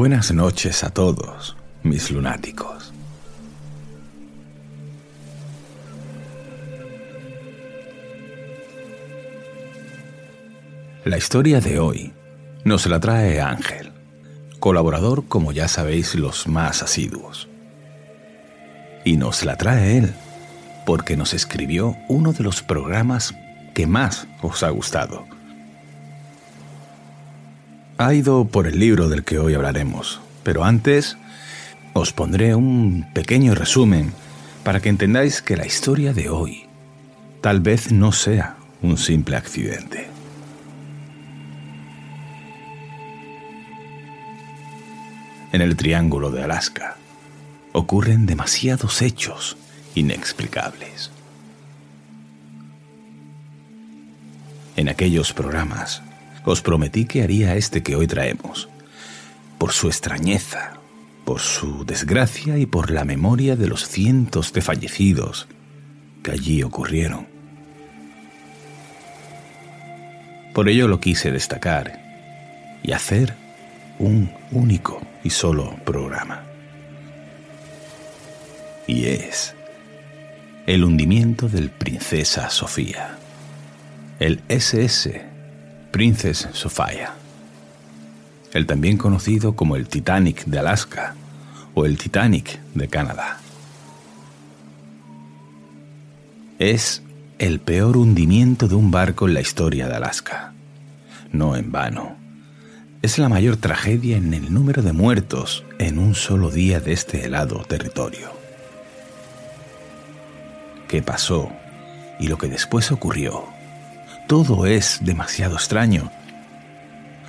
Buenas noches a todos, mis lunáticos. La historia de hoy nos la trae Ángel, colaborador como ya sabéis los más asiduos. Y nos la trae él porque nos escribió uno de los programas que más os ha gustado. Ha ido por el libro del que hoy hablaremos, pero antes os pondré un pequeño resumen para que entendáis que la historia de hoy tal vez no sea un simple accidente. En el Triángulo de Alaska ocurren demasiados hechos inexplicables. En aquellos programas os prometí que haría este que hoy traemos, por su extrañeza, por su desgracia y por la memoria de los cientos de fallecidos que allí ocurrieron. Por ello lo quise destacar y hacer un único y solo programa. Y es el hundimiento del Princesa Sofía, el SS Princess Sophia, el también conocido como el Titanic de Alaska o el Titanic de Canadá. Es el peor hundimiento de un barco en la historia de Alaska. No en vano. Es la mayor tragedia en el número de muertos en un solo día de este helado territorio. ¿Qué pasó? Y lo que después ocurrió todo es demasiado extraño.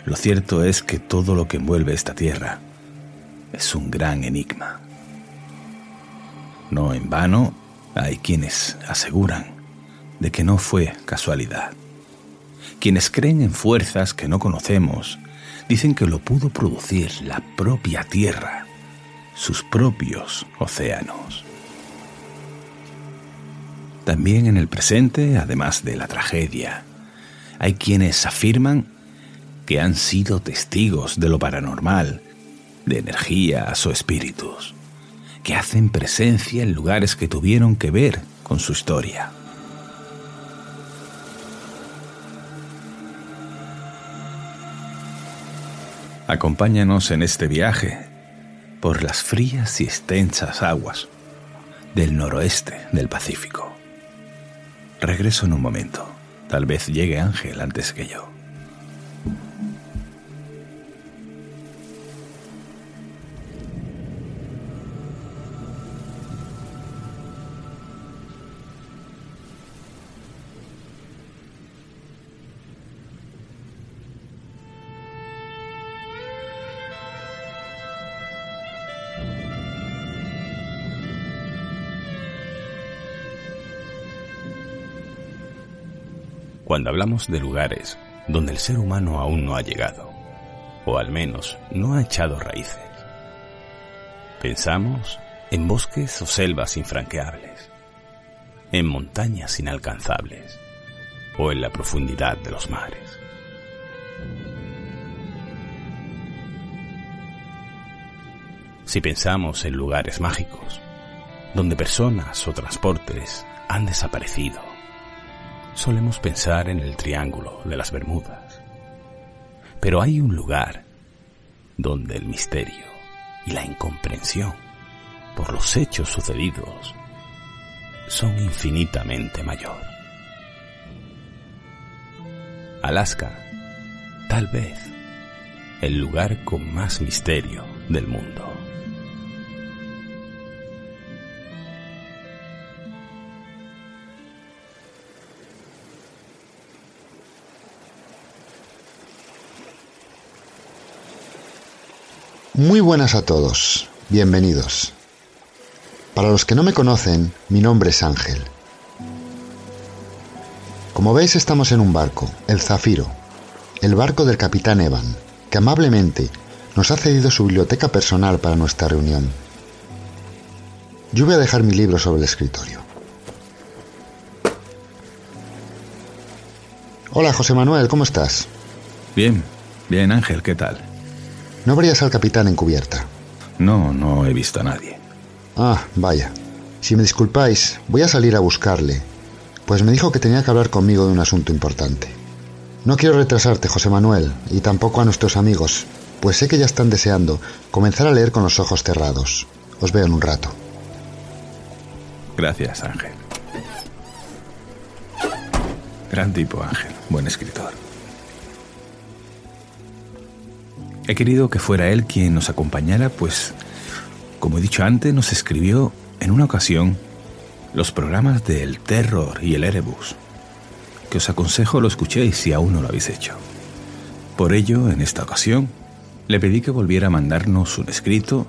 Lo cierto es que todo lo que envuelve esta tierra es un gran enigma. No en vano hay quienes aseguran de que no fue casualidad. Quienes creen en fuerzas que no conocemos dicen que lo pudo producir la propia tierra, sus propios océanos. También en el presente, además de la tragedia, hay quienes afirman que han sido testigos de lo paranormal, de energías o espíritus, que hacen presencia en lugares que tuvieron que ver con su historia. Acompáñanos en este viaje por las frías y extensas aguas del noroeste del Pacífico. Regreso en un momento. Tal vez llegue Ángel antes que yo. Cuando hablamos de lugares donde el ser humano aún no ha llegado, o al menos no ha echado raíces, pensamos en bosques o selvas infranqueables, en montañas inalcanzables o en la profundidad de los mares. Si pensamos en lugares mágicos, donde personas o transportes han desaparecido, solemos pensar en el Triángulo de las Bermudas. Pero hay un lugar donde el misterio y la incomprensión por los hechos sucedidos son infinitamente mayor. Alaska, tal vez, el lugar con más misterio del mundo. Muy buenas a todos, bienvenidos. Para los que no me conocen, mi nombre es Ángel. Como veis estamos en un barco, el Zafiro, el barco del capitán Evan, que amablemente nos ha cedido su biblioteca personal para nuestra reunión. Yo voy a dejar mi libro sobre el escritorio. Hola José Manuel, ¿cómo estás? Bien, bien Ángel, ¿qué tal? ¿No verías al capitán en cubierta? No, no he visto a nadie. Ah, vaya. Si me disculpáis, voy a salir a buscarle, pues me dijo que tenía que hablar conmigo de un asunto importante. No quiero retrasarte, José Manuel, y tampoco a nuestros amigos, pues sé que ya están deseando comenzar a leer con los ojos cerrados. Os veo en un rato. Gracias, Ángel. Gran tipo, Ángel. Buen escritor. He querido que fuera él quien nos acompañara, pues, como he dicho antes, nos escribió en una ocasión los programas de El Terror y el Erebus, que os aconsejo lo escuchéis si aún no lo habéis hecho. Por ello, en esta ocasión, le pedí que volviera a mandarnos un escrito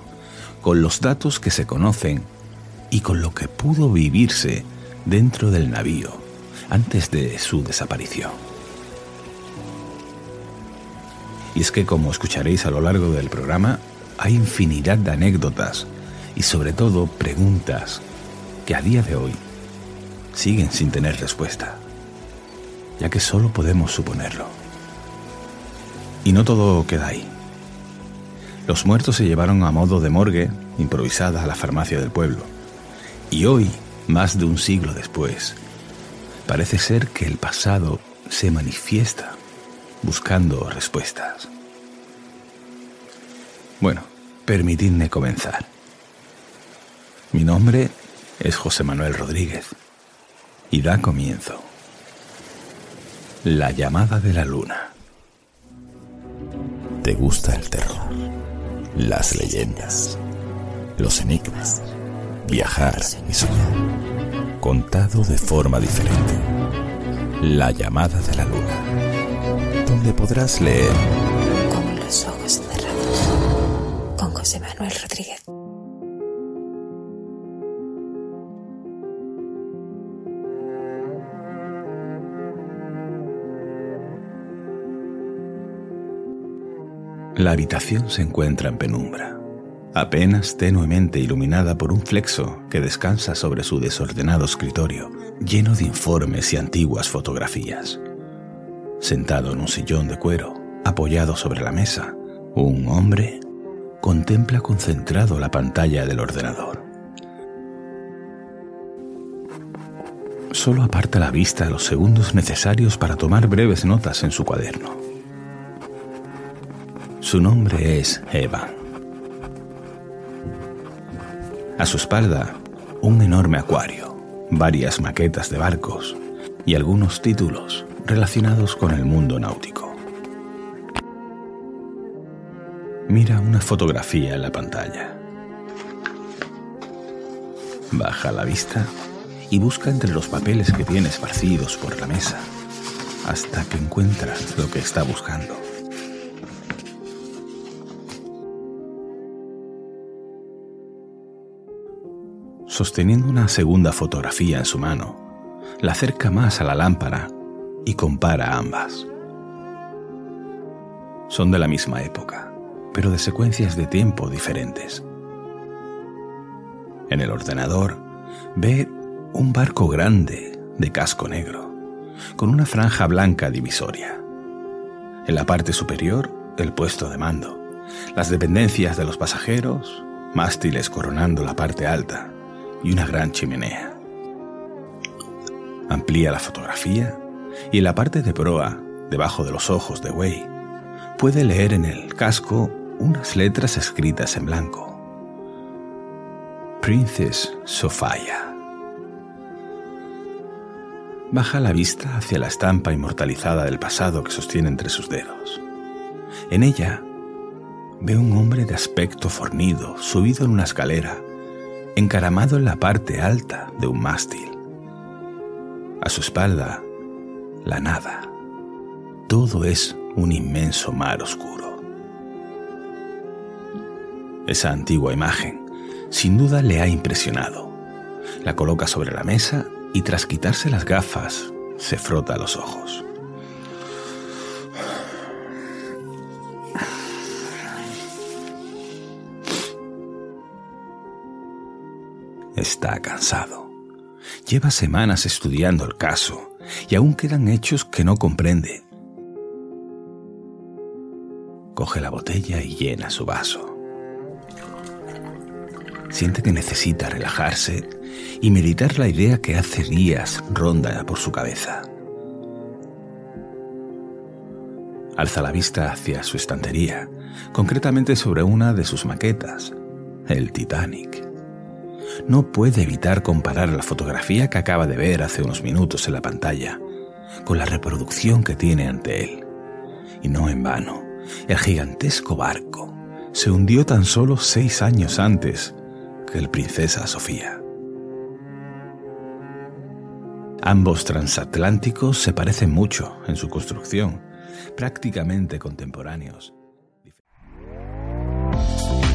con los datos que se conocen y con lo que pudo vivirse dentro del navío antes de su desaparición. Y es que, como escucharéis a lo largo del programa, hay infinidad de anécdotas y sobre todo preguntas que a día de hoy siguen sin tener respuesta, ya que solo podemos suponerlo. Y no todo queda ahí. Los muertos se llevaron a modo de morgue improvisada a la farmacia del pueblo. Y hoy, más de un siglo después, parece ser que el pasado se manifiesta buscando respuestas. Bueno, permitidme comenzar. Mi nombre es José Manuel Rodríguez y da comienzo La llamada de la luna. ¿Te gusta el terror? Las leyendas, los enigmas, viajar y soñar. Contado de forma diferente. La llamada de la luna. Donde podrás leer Con los ojos cerrados. Con José Manuel Rodríguez. La habitación se encuentra en penumbra, apenas tenuemente iluminada por un flexo que descansa sobre su desordenado escritorio, lleno de informes y antiguas fotografías. Sentado en un sillón de cuero, apoyado sobre la mesa, un hombre contempla concentrado la pantalla del ordenador. Solo aparta la vista los segundos necesarios para tomar breves notas en su cuaderno. Su nombre es Evan. A su espalda, un enorme acuario, varias maquetas de barcos y algunos títulos relacionados con el mundo náutico. Mira una fotografía en la pantalla. Baja la vista y busca entre los papeles que tiene esparcidos por la mesa hasta que encuentra lo que está buscando. Sosteniendo una segunda fotografía en su mano, la acerca más a la lámpara y compara ambas. Son de la misma época, pero de secuencias de tiempo diferentes. En el ordenador ve un barco grande de casco negro, con una franja blanca divisoria. En la parte superior, el puesto de mando, las dependencias de los pasajeros, mástiles coronando la parte alta y una gran chimenea. Amplía la fotografía y en la parte de proa, debajo de los ojos de Wei, puede leer en el casco unas letras escritas en blanco. Princess Sophia. Baja la vista hacia la estampa inmortalizada del pasado que sostiene entre sus dedos. En ella ve un hombre de aspecto fornido subido en una escalera, encaramado en la parte alta de un mástil. A su espalda, la nada. Todo es un inmenso mar oscuro. Esa antigua imagen, sin duda, le ha impresionado. La coloca sobre la mesa y tras quitarse las gafas, se frota los ojos. Está cansado. Lleva semanas estudiando el caso y aún quedan hechos que no comprende. Coge la botella y llena su vaso. Siente que necesita relajarse y meditar la idea que hace días ronda por su cabeza. Alza la vista hacia su estantería, concretamente sobre una de sus maquetas, el Titanic. No puede evitar comparar la fotografía que acaba de ver hace unos minutos en la pantalla con la reproducción que tiene ante él. Y no en vano, el gigantesco barco se hundió tan solo seis años antes que el Princesa Sofía. Ambos transatlánticos se parecen mucho en su construcción, prácticamente contemporáneos.